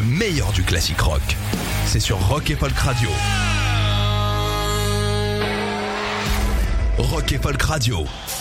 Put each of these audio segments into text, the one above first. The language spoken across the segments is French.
le meilleur du classique rock. C'est sur Rock et Folk Radio. Rock et Folk Radio. «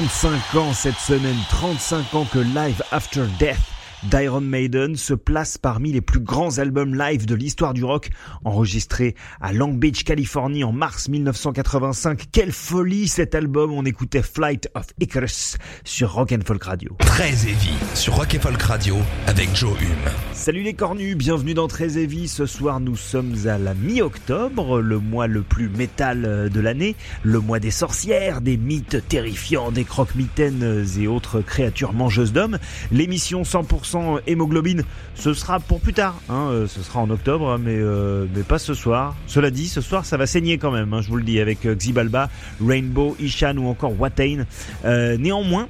35 ans cette semaine, 35 ans que Live After Death d'Iron Maiden se place parmi les plus grands albums live de l'histoire du rock, enregistré à Long Beach, Californie en mars 1985. Quelle folie cet album On écoutait Flight of Icarus sur Rock and Folk Radio. Très heavy sur Rock and Folk Radio avec Joe Hume. Salut les cornus, bienvenue dans Très Heavy. Ce soir, nous sommes à la mi-octobre, le mois le plus métal de l'année, le mois des sorcières, des mythes terrifiants, des croque-mitaines et autres créatures mangeuses d'hommes. L'émission 100% hémoglobine, ce sera pour plus tard, hein, euh, ce sera en octobre, mais, euh, mais pas ce soir. Cela dit, ce soir, ça va saigner quand même, hein, je vous le dis, avec euh, Xibalba, Rainbow, Ishan ou encore Watain. néanmoins,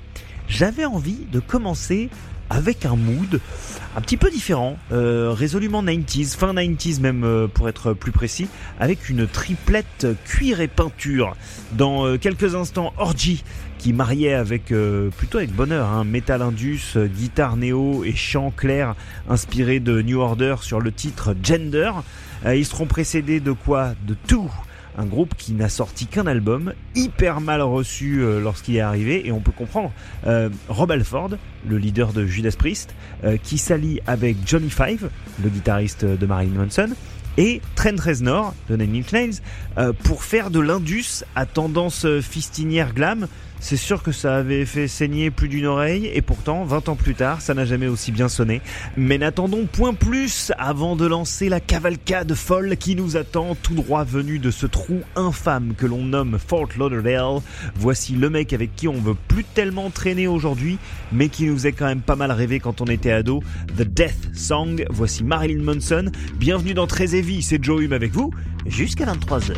j'avais envie de commencer avec un mood un petit peu différent, résolument 90s, fin 90s même pour être plus précis, avec une triplette cuir et peinture. Dans quelques instants, Orgy qui mariait avec plutôt avec bonheur, hein, Metal Indus, guitare néo et chant clair inspiré de New Order sur le titre Gender. ils seront précédés de quoi? De tout un groupe qui n'a sorti qu'un album, hyper mal reçu euh, lorsqu'il est arrivé, et on peut comprendre. Euh, Rob Alford, le leader de Judas Priest, euh, qui s'allie avec Johnny Five, le guitariste de Marilyn Manson, et Trent Reznor de Nine Inch Nails pour faire de l'indus à tendance fistinière glam c'est sûr que ça avait fait saigner plus d'une oreille et pourtant 20 ans plus tard ça n'a jamais aussi bien sonné. Mais n'attendons point plus avant de lancer la cavalcade folle qui nous attend tout droit venu de ce trou infâme que l'on nomme Fort Lauderdale. Voici le mec avec qui on veut plus tellement traîner aujourd'hui mais qui nous est quand même pas mal rêvé quand on était ado. The Death Song, voici Marilyn Manson. Bienvenue dans Très Heavy, c'est Joe Hume avec vous jusqu'à 23h.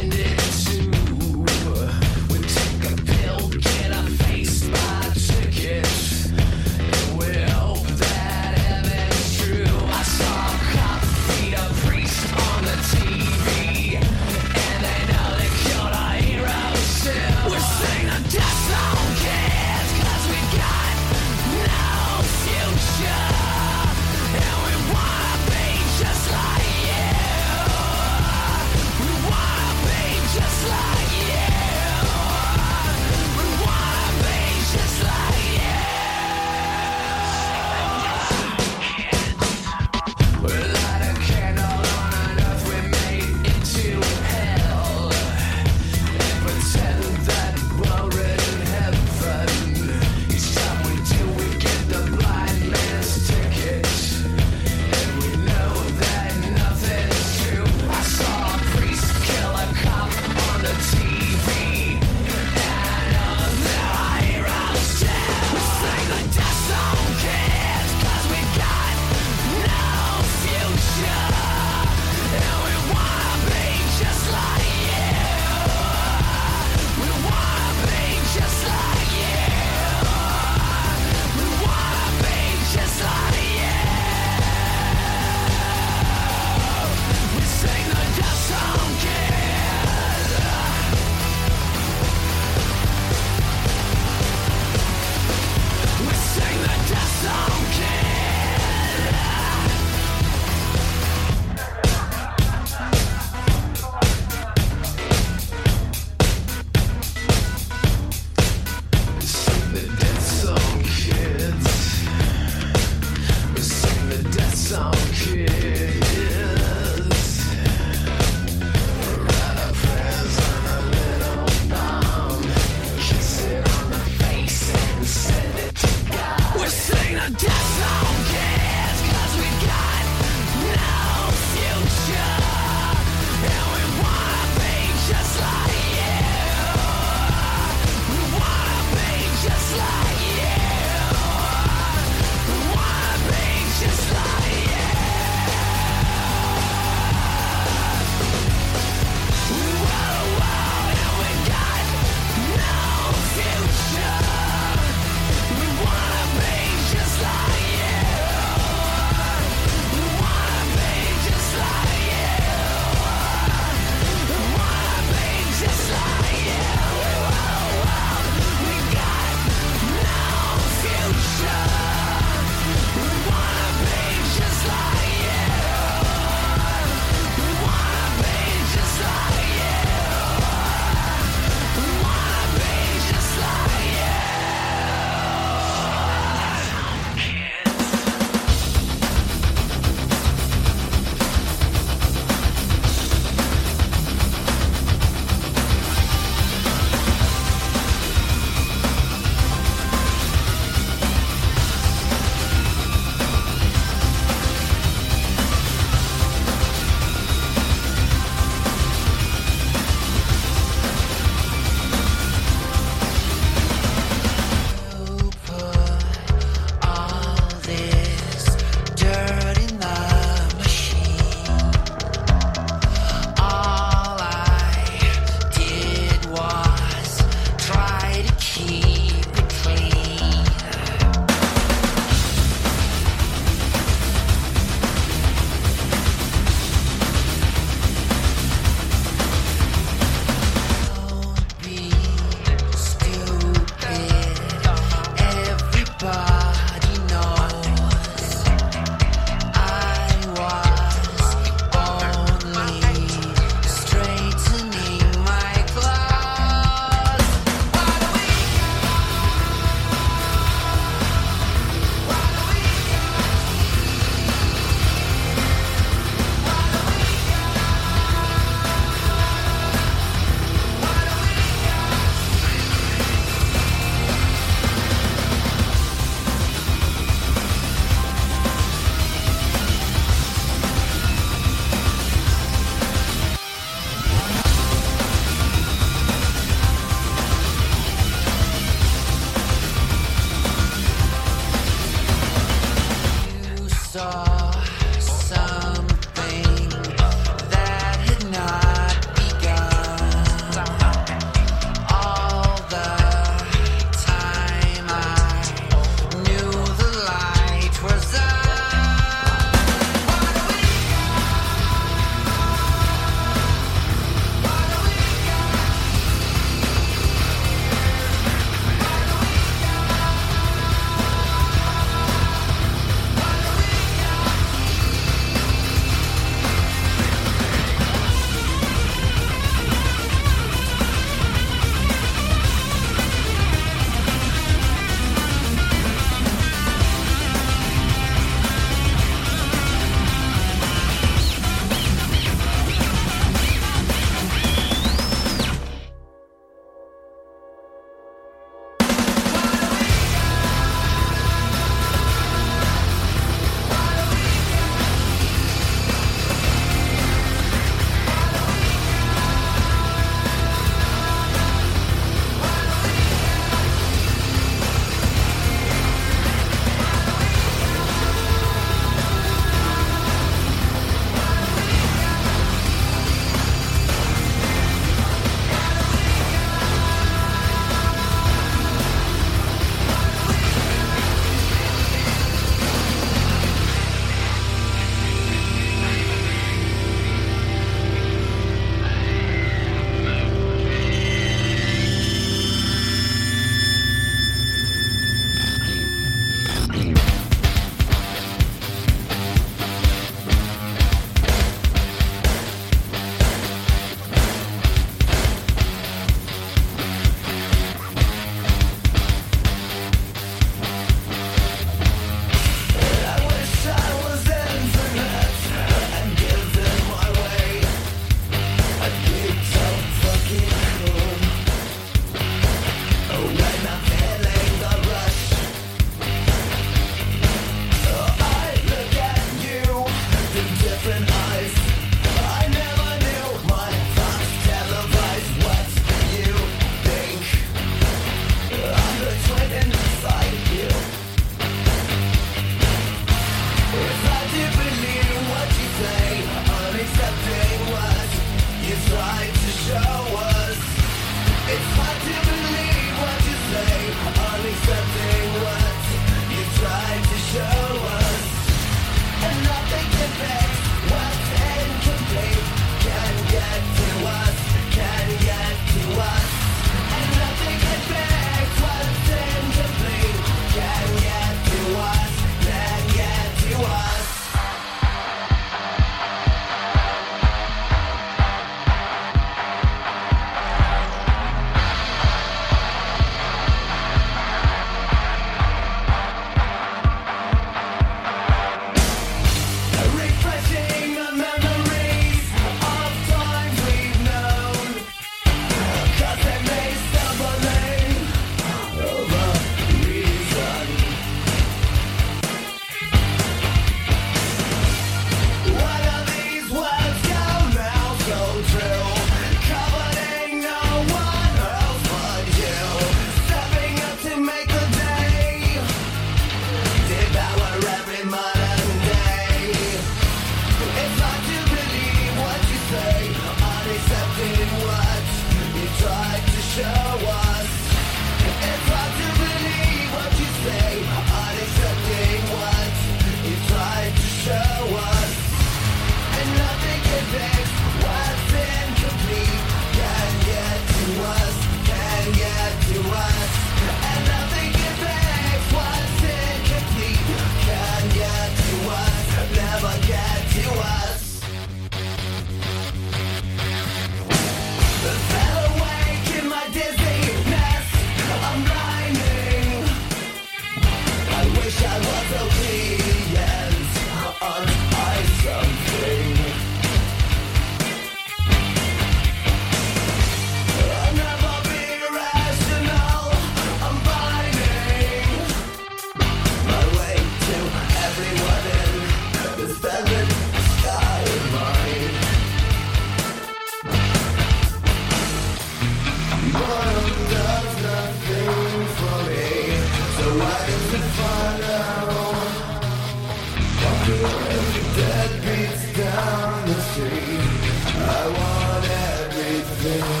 Il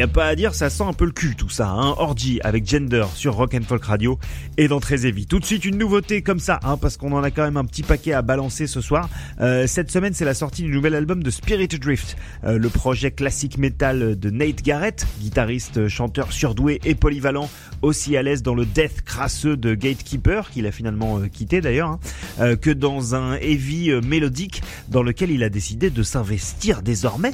n'y a pas à dire, ça sent un peu le cul tout ça. Hein. Orgy avec Gender sur Rock and Folk Radio et dans Très Heavy. Tout de suite une nouveauté comme ça, hein, parce qu'on en a quand même un petit paquet à balancer ce soir. Euh, cette semaine, c'est la sortie du nouvel album de Spirit Drift, euh, le projet classique metal de Nate Garrett, guitariste, chanteur surdoué et polyvalent, aussi à l'aise dans le death crasseux de Gatekeeper, qu'il a finalement euh, quitté d'ailleurs, hein, que dans un heavy mélodique dans lequel il a décidé de s'investir désormais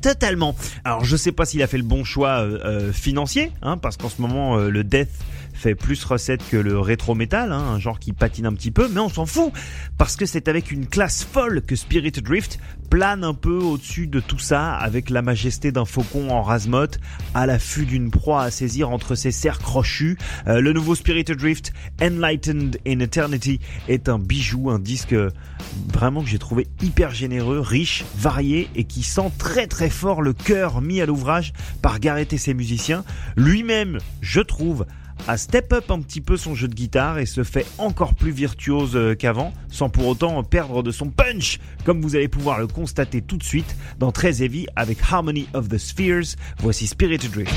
totalement. Alors je sais pas s'il a fait le bon choix euh, euh, financier, hein, parce qu'en ce moment euh, le death fait plus recette que le rétro metal, hein, un genre qui patine un petit peu, mais on s'en fout parce que c'est avec une classe folle que Spirit Drift plane un peu au-dessus de tout ça avec la majesté d'un faucon en rasmote à l'affût d'une proie à saisir entre ses serres crochues. le nouveau Spirit Drift Enlightened in Eternity est un bijou, un disque vraiment que j'ai trouvé hyper généreux, riche, varié et qui sent très très fort le cœur mis à l'ouvrage par Garrett et ses musiciens. Lui-même, je trouve, a step up un petit peu son jeu de guitare et se fait encore plus virtuose euh, qu'avant, sans pour autant perdre de son punch, comme vous allez pouvoir le constater tout de suite dans Très Heavy avec Harmony of the Spheres. Voici Spirit Drift.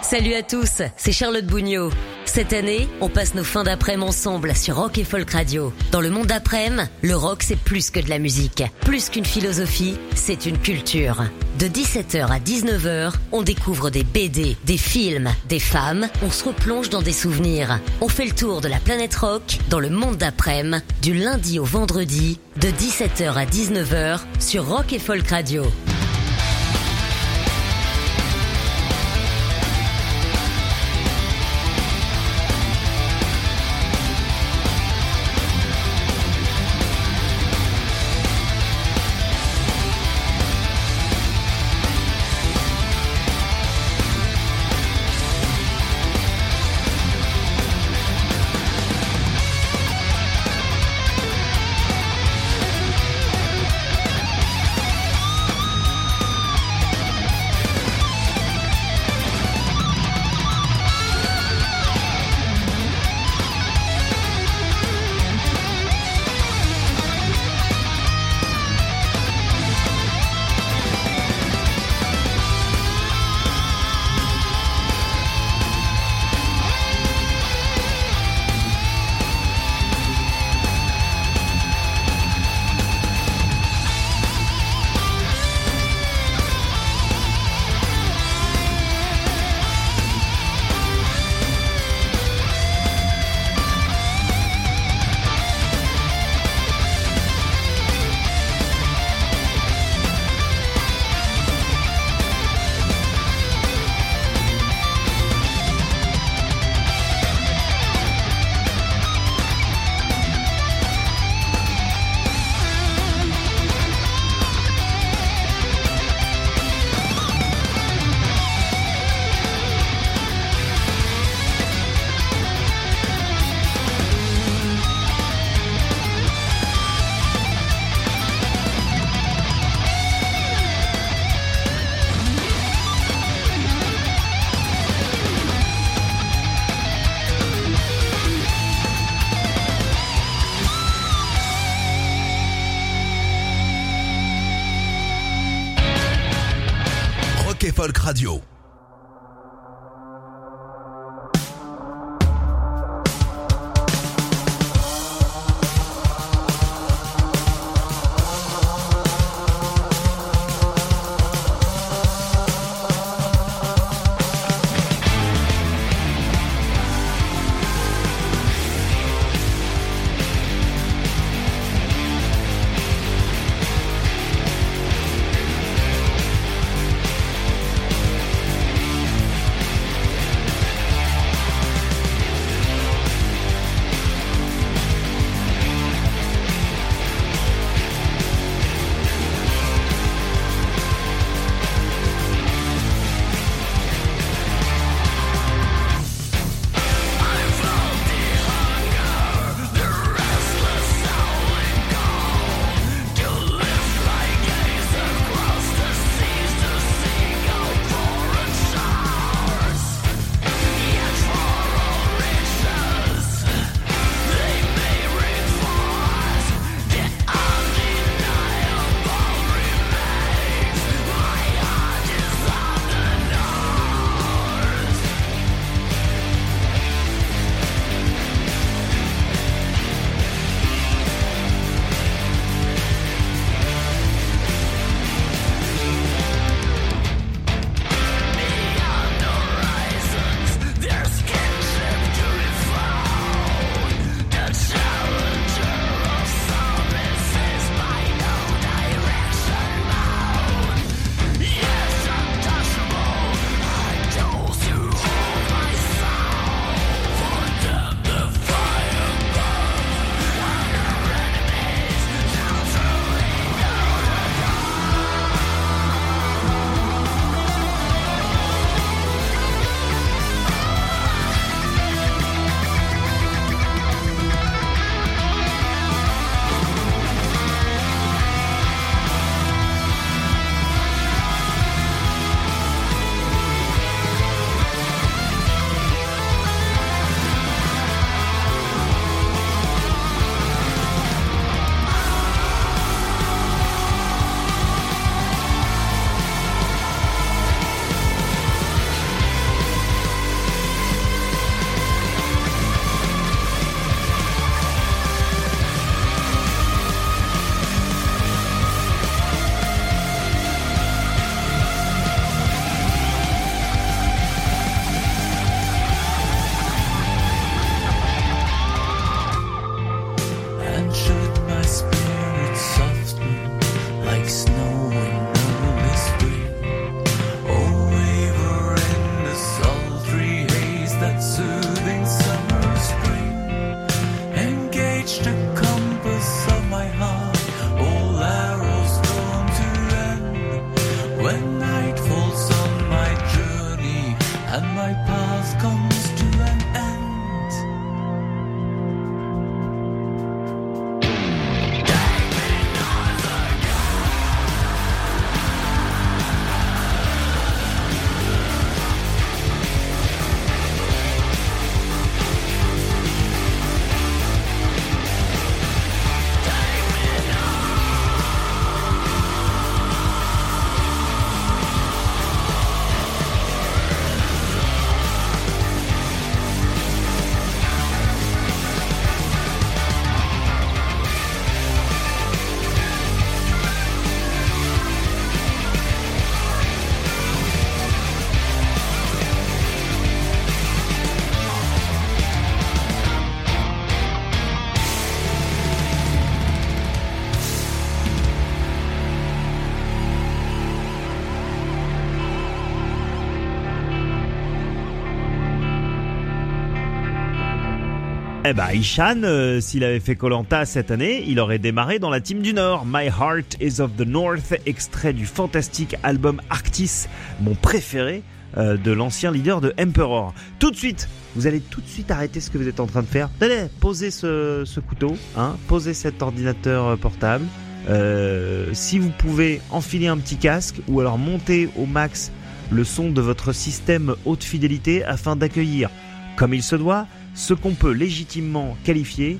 Salut à tous, c'est Charlotte Bougnot. Cette année, on passe nos fins d'après-midi ensemble sur Rock et Folk Radio. Dans le monde d'après-midi, le rock c'est plus que de la musique. Plus qu'une philosophie, c'est une culture. De 17h à 19h, on découvre des BD, des films, des femmes, on se replonge dans des souvenirs. On fait le tour de la planète rock dans le monde d'après-midi, du lundi au vendredi, de 17h à 19h sur Rock et Folk Radio. Radio. Eh ben, Ishan, euh, s'il avait fait Colanta cette année, il aurait démarré dans la team du Nord. My Heart is of the North, extrait du fantastique album Arctis, mon préféré euh, de l'ancien leader de Emperor. Tout de suite, vous allez tout de suite arrêter ce que vous êtes en train de faire. Allez, posez ce, couteau, hein, posez cet ordinateur euh, portable. si vous pouvez enfiler un petit casque ou alors monter au max le son de votre système haute fidélité afin d'accueillir, comme il se doit, ce qu'on peut légitimement qualifier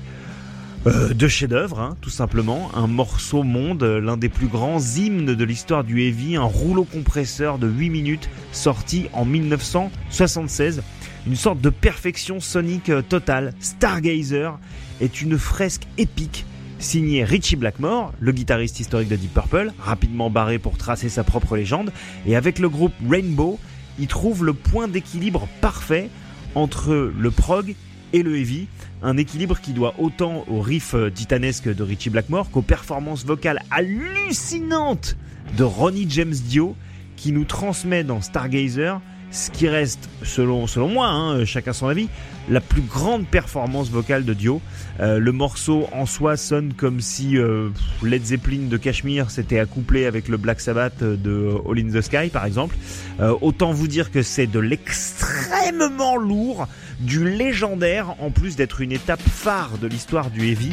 euh, de chef-d'œuvre, hein, tout simplement, un morceau monde, l'un des plus grands hymnes de l'histoire du heavy, un rouleau compresseur de 8 minutes sorti en 1976, une sorte de perfection sonique euh, totale. Stargazer est une fresque épique signée Richie Blackmore, le guitariste historique de Deep Purple, rapidement barré pour tracer sa propre légende, et avec le groupe Rainbow, il trouve le point d'équilibre parfait entre le prog et le heavy, un équilibre qui doit autant au riff euh, titanesque de Richie Blackmore qu'aux performances vocales hallucinantes de Ronnie James Dio qui nous transmet dans Stargazer ce qui reste, selon, moi, hein, chacun son avis, la plus grande performance vocale de Dio. Euh, le morceau en soi sonne comme si euh, Led Zeppelin de Cashmere s'était accouplé avec le Black Sabbath de All in the Sky, par exemple. Euh, autant vous dire que c'est de l'extrêmement lourd, du légendaire, en plus d'être une étape phare de l'histoire du heavy.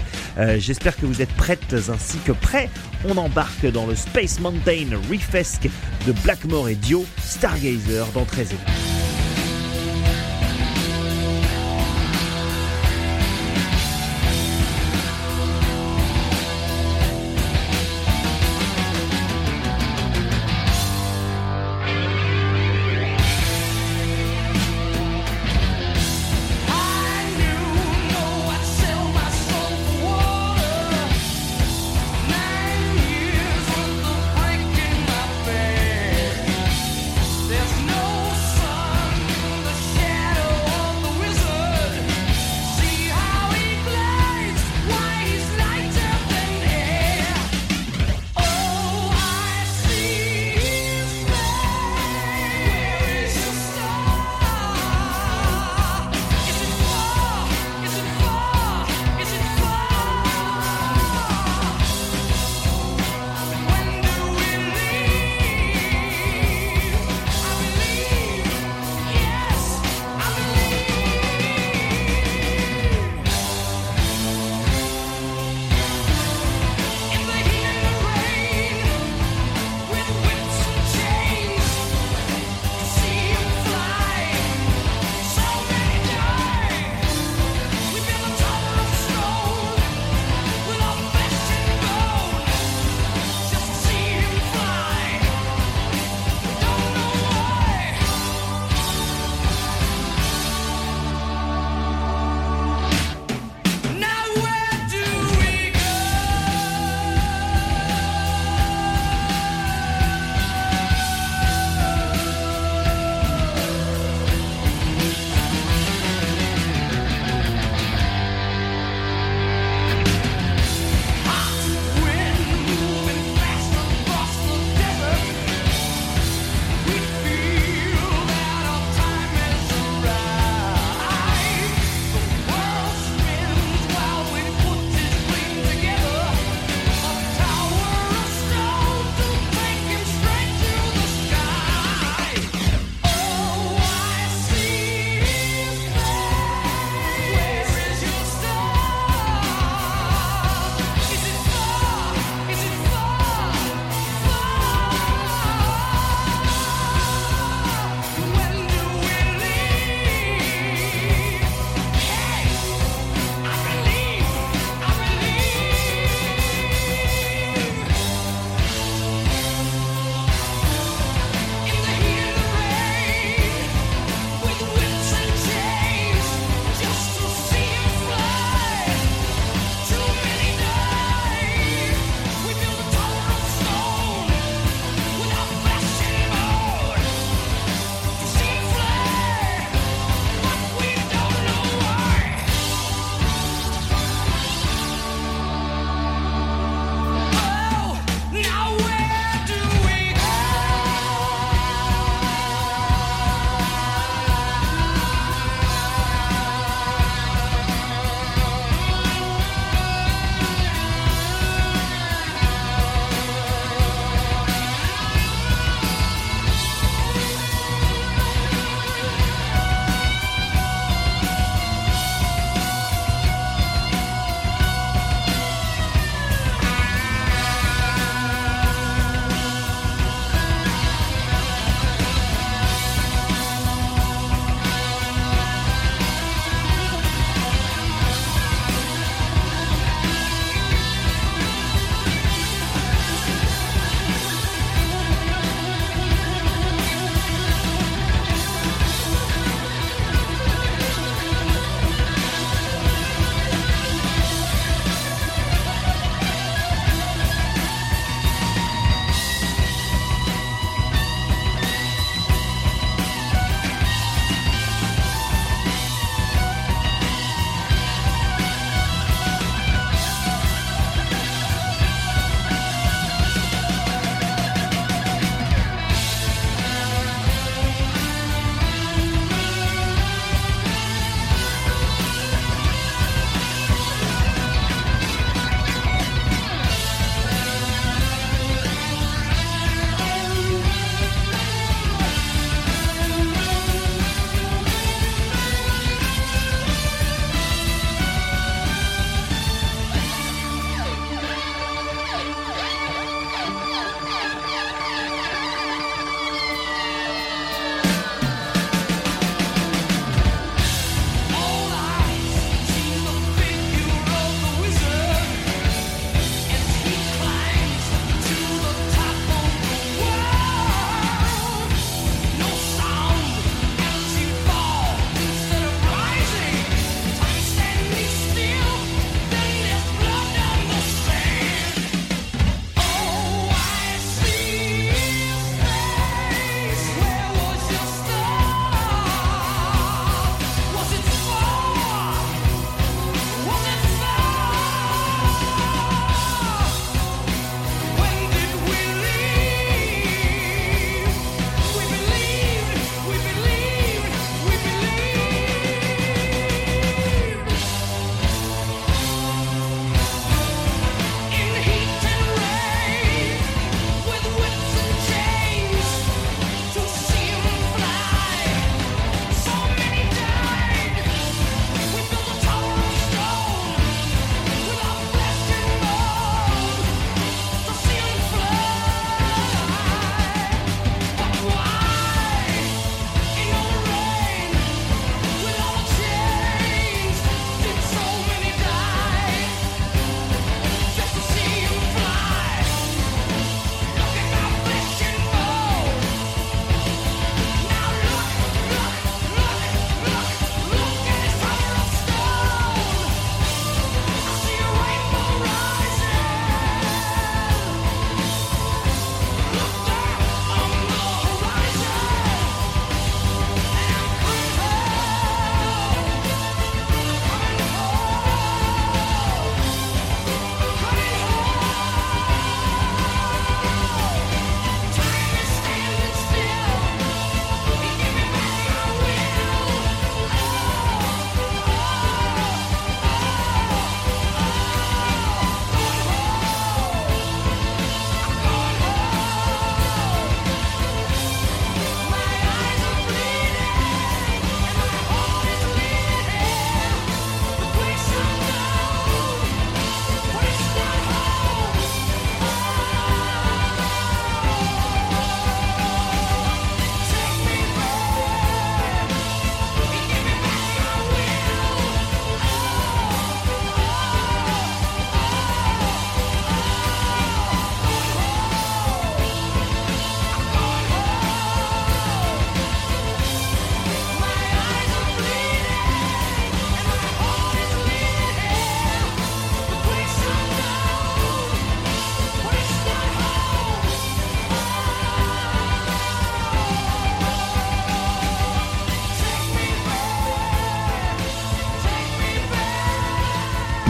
J'espère que vous êtes prêtes ainsi que prêts. On embarque dans le Space Mountain Riffesque de Blackmore et Dio, Stargazer dans 13 There's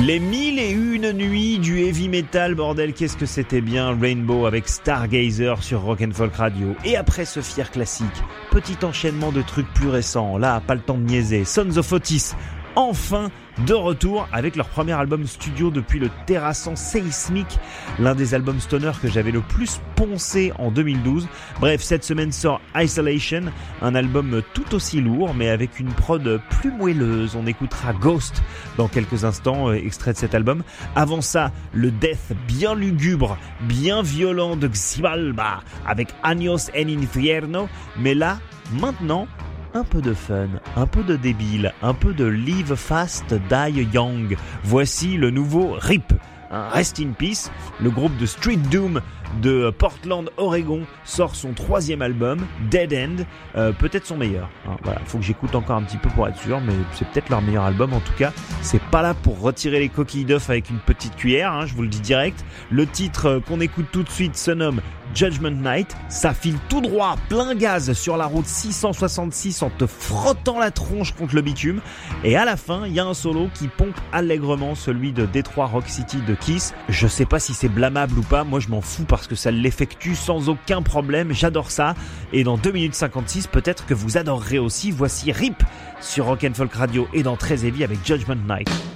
Les mille et une nuits du heavy metal, bordel, qu'est-ce que c'était bien Rainbow avec Stargazer sur Rock and Folk Radio. Et après ce fier classique, petit enchaînement de trucs plus récents, là, pas le temps de niaiser, Sons of Otis, enfin de retour avec leur premier album studio depuis le terrassant Seismic, l'un des albums stoner que j'avais le plus poncé en 2012. Bref, cette semaine sort Isolation, un album tout aussi lourd mais avec une prod plus moelleuse. On écoutera Ghost dans quelques instants, euh, extrait de cet album. Avant ça, le death bien lugubre, bien violent de Xibalba avec Años en Infierno. Mais là, maintenant, un peu de fun, un peu de débile, un peu de live fast, die young. Voici le nouveau RIP. Un Rest in Peace, le groupe de Street Doom de Portland, Oregon, sort son troisième album, Dead End, euh, peut-être son meilleur. Hein, voilà, faut que j'écoute encore un petit peu pour être sûr, mais c'est peut-être leur meilleur album. En tout cas, c'est pas là pour retirer les coquilles d'œuf avec une petite cuillère, hein, je vous le dis direct. Le titre euh, qu'on écoute tout de suite se nomme Judgment Night. Ça file tout droit, plein gaz sur la route 666 en te frottant la tronche contre le bitume. Et à la fin, il y a un solo qui pompe allègrement celui de Detroit Rock City de Kiss. Je sais pas si c'est blâmable ou pas, moi je m'en fous parce que ça l'effectue sans aucun problème. J'adore ça. Et dans 2 minutes 56, peut-être que vous adorerez aussi. Voici RIP sur Rock'n'Folk Radio et dans Très Heavy avec Judgment Night.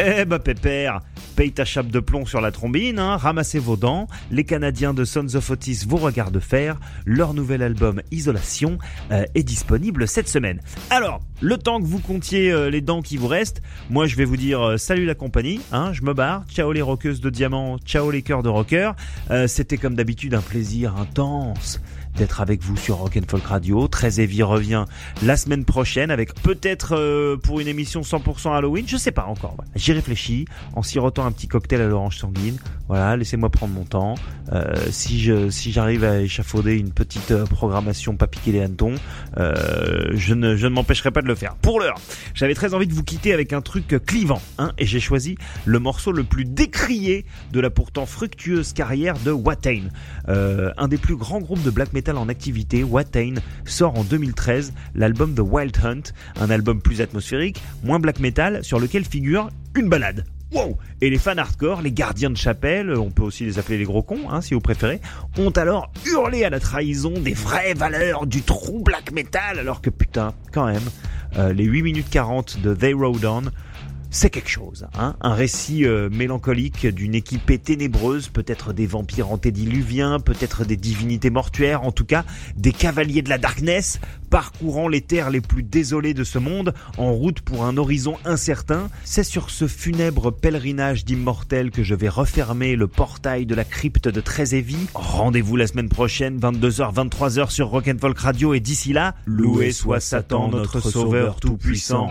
Eh bah pépère, paye ta chape de plomb sur la trombine, hein, ramassez vos dents. Les Canadiens de Sons of Otis vous regardent faire. Leur nouvel album Isolation euh, est disponible cette semaine. Alors, le temps que vous comptiez euh, les dents qui vous restent, moi je vais vous dire euh, salut la compagnie, hein, je me barre. Ciao les rockeuses de diamant, ciao les cœurs de rocker. C'était comme d'habitude un plaisir intense d'être avec vous sur Rock Folk Radio. Très Heavy revient la semaine prochaine avec peut-être euh, pour une émission 100% Halloween, je sais pas encore. J'y réfléchis en sirotant un petit cocktail à l'orange sanguine. Voilà, laissez-moi prendre mon temps. Euh, si je si j'arrive à échafauder une petite euh, programmation pas piquer les hannetons, je ne je ne m'empêcherai pas de le faire. Pour l'heure, j'avais très envie de vous quitter avec un truc clivant, hein, et j'ai choisi le morceau le plus décrié de la pourtant fructueuse carrière de Watain, un des plus grands groupes de black metal en activité, Watain sort en 2013 l'album The Wild Hunt, un album plus atmosphérique, moins black metal, sur lequel figure une balade. Wow. Et les fans hardcore, les gardiens de chapelle, on peut aussi les appeler les gros cons, hein, si vous préférez, ont alors hurlé à la trahison des vraies valeurs du true black metal, alors que putain, quand même, euh, les 8 minutes 40 de They Rode On c'est quelque chose, hein un récit euh, mélancolique d'une équipée ténébreuse, peut-être des vampires antédiluviens, peut-être des divinités mortuaires, en tout cas des cavaliers de la darkness, parcourant les terres les plus désolées de ce monde, en route pour un horizon incertain. C'est sur ce funèbre pèlerinage d'immortels que je vais refermer le portail de la crypte de Trézévie. Rendez-vous la semaine prochaine, 22h, 23h sur Rock'n'Folk Radio, et d'ici là, loué soit Satan, notre sauveur tout-puissant.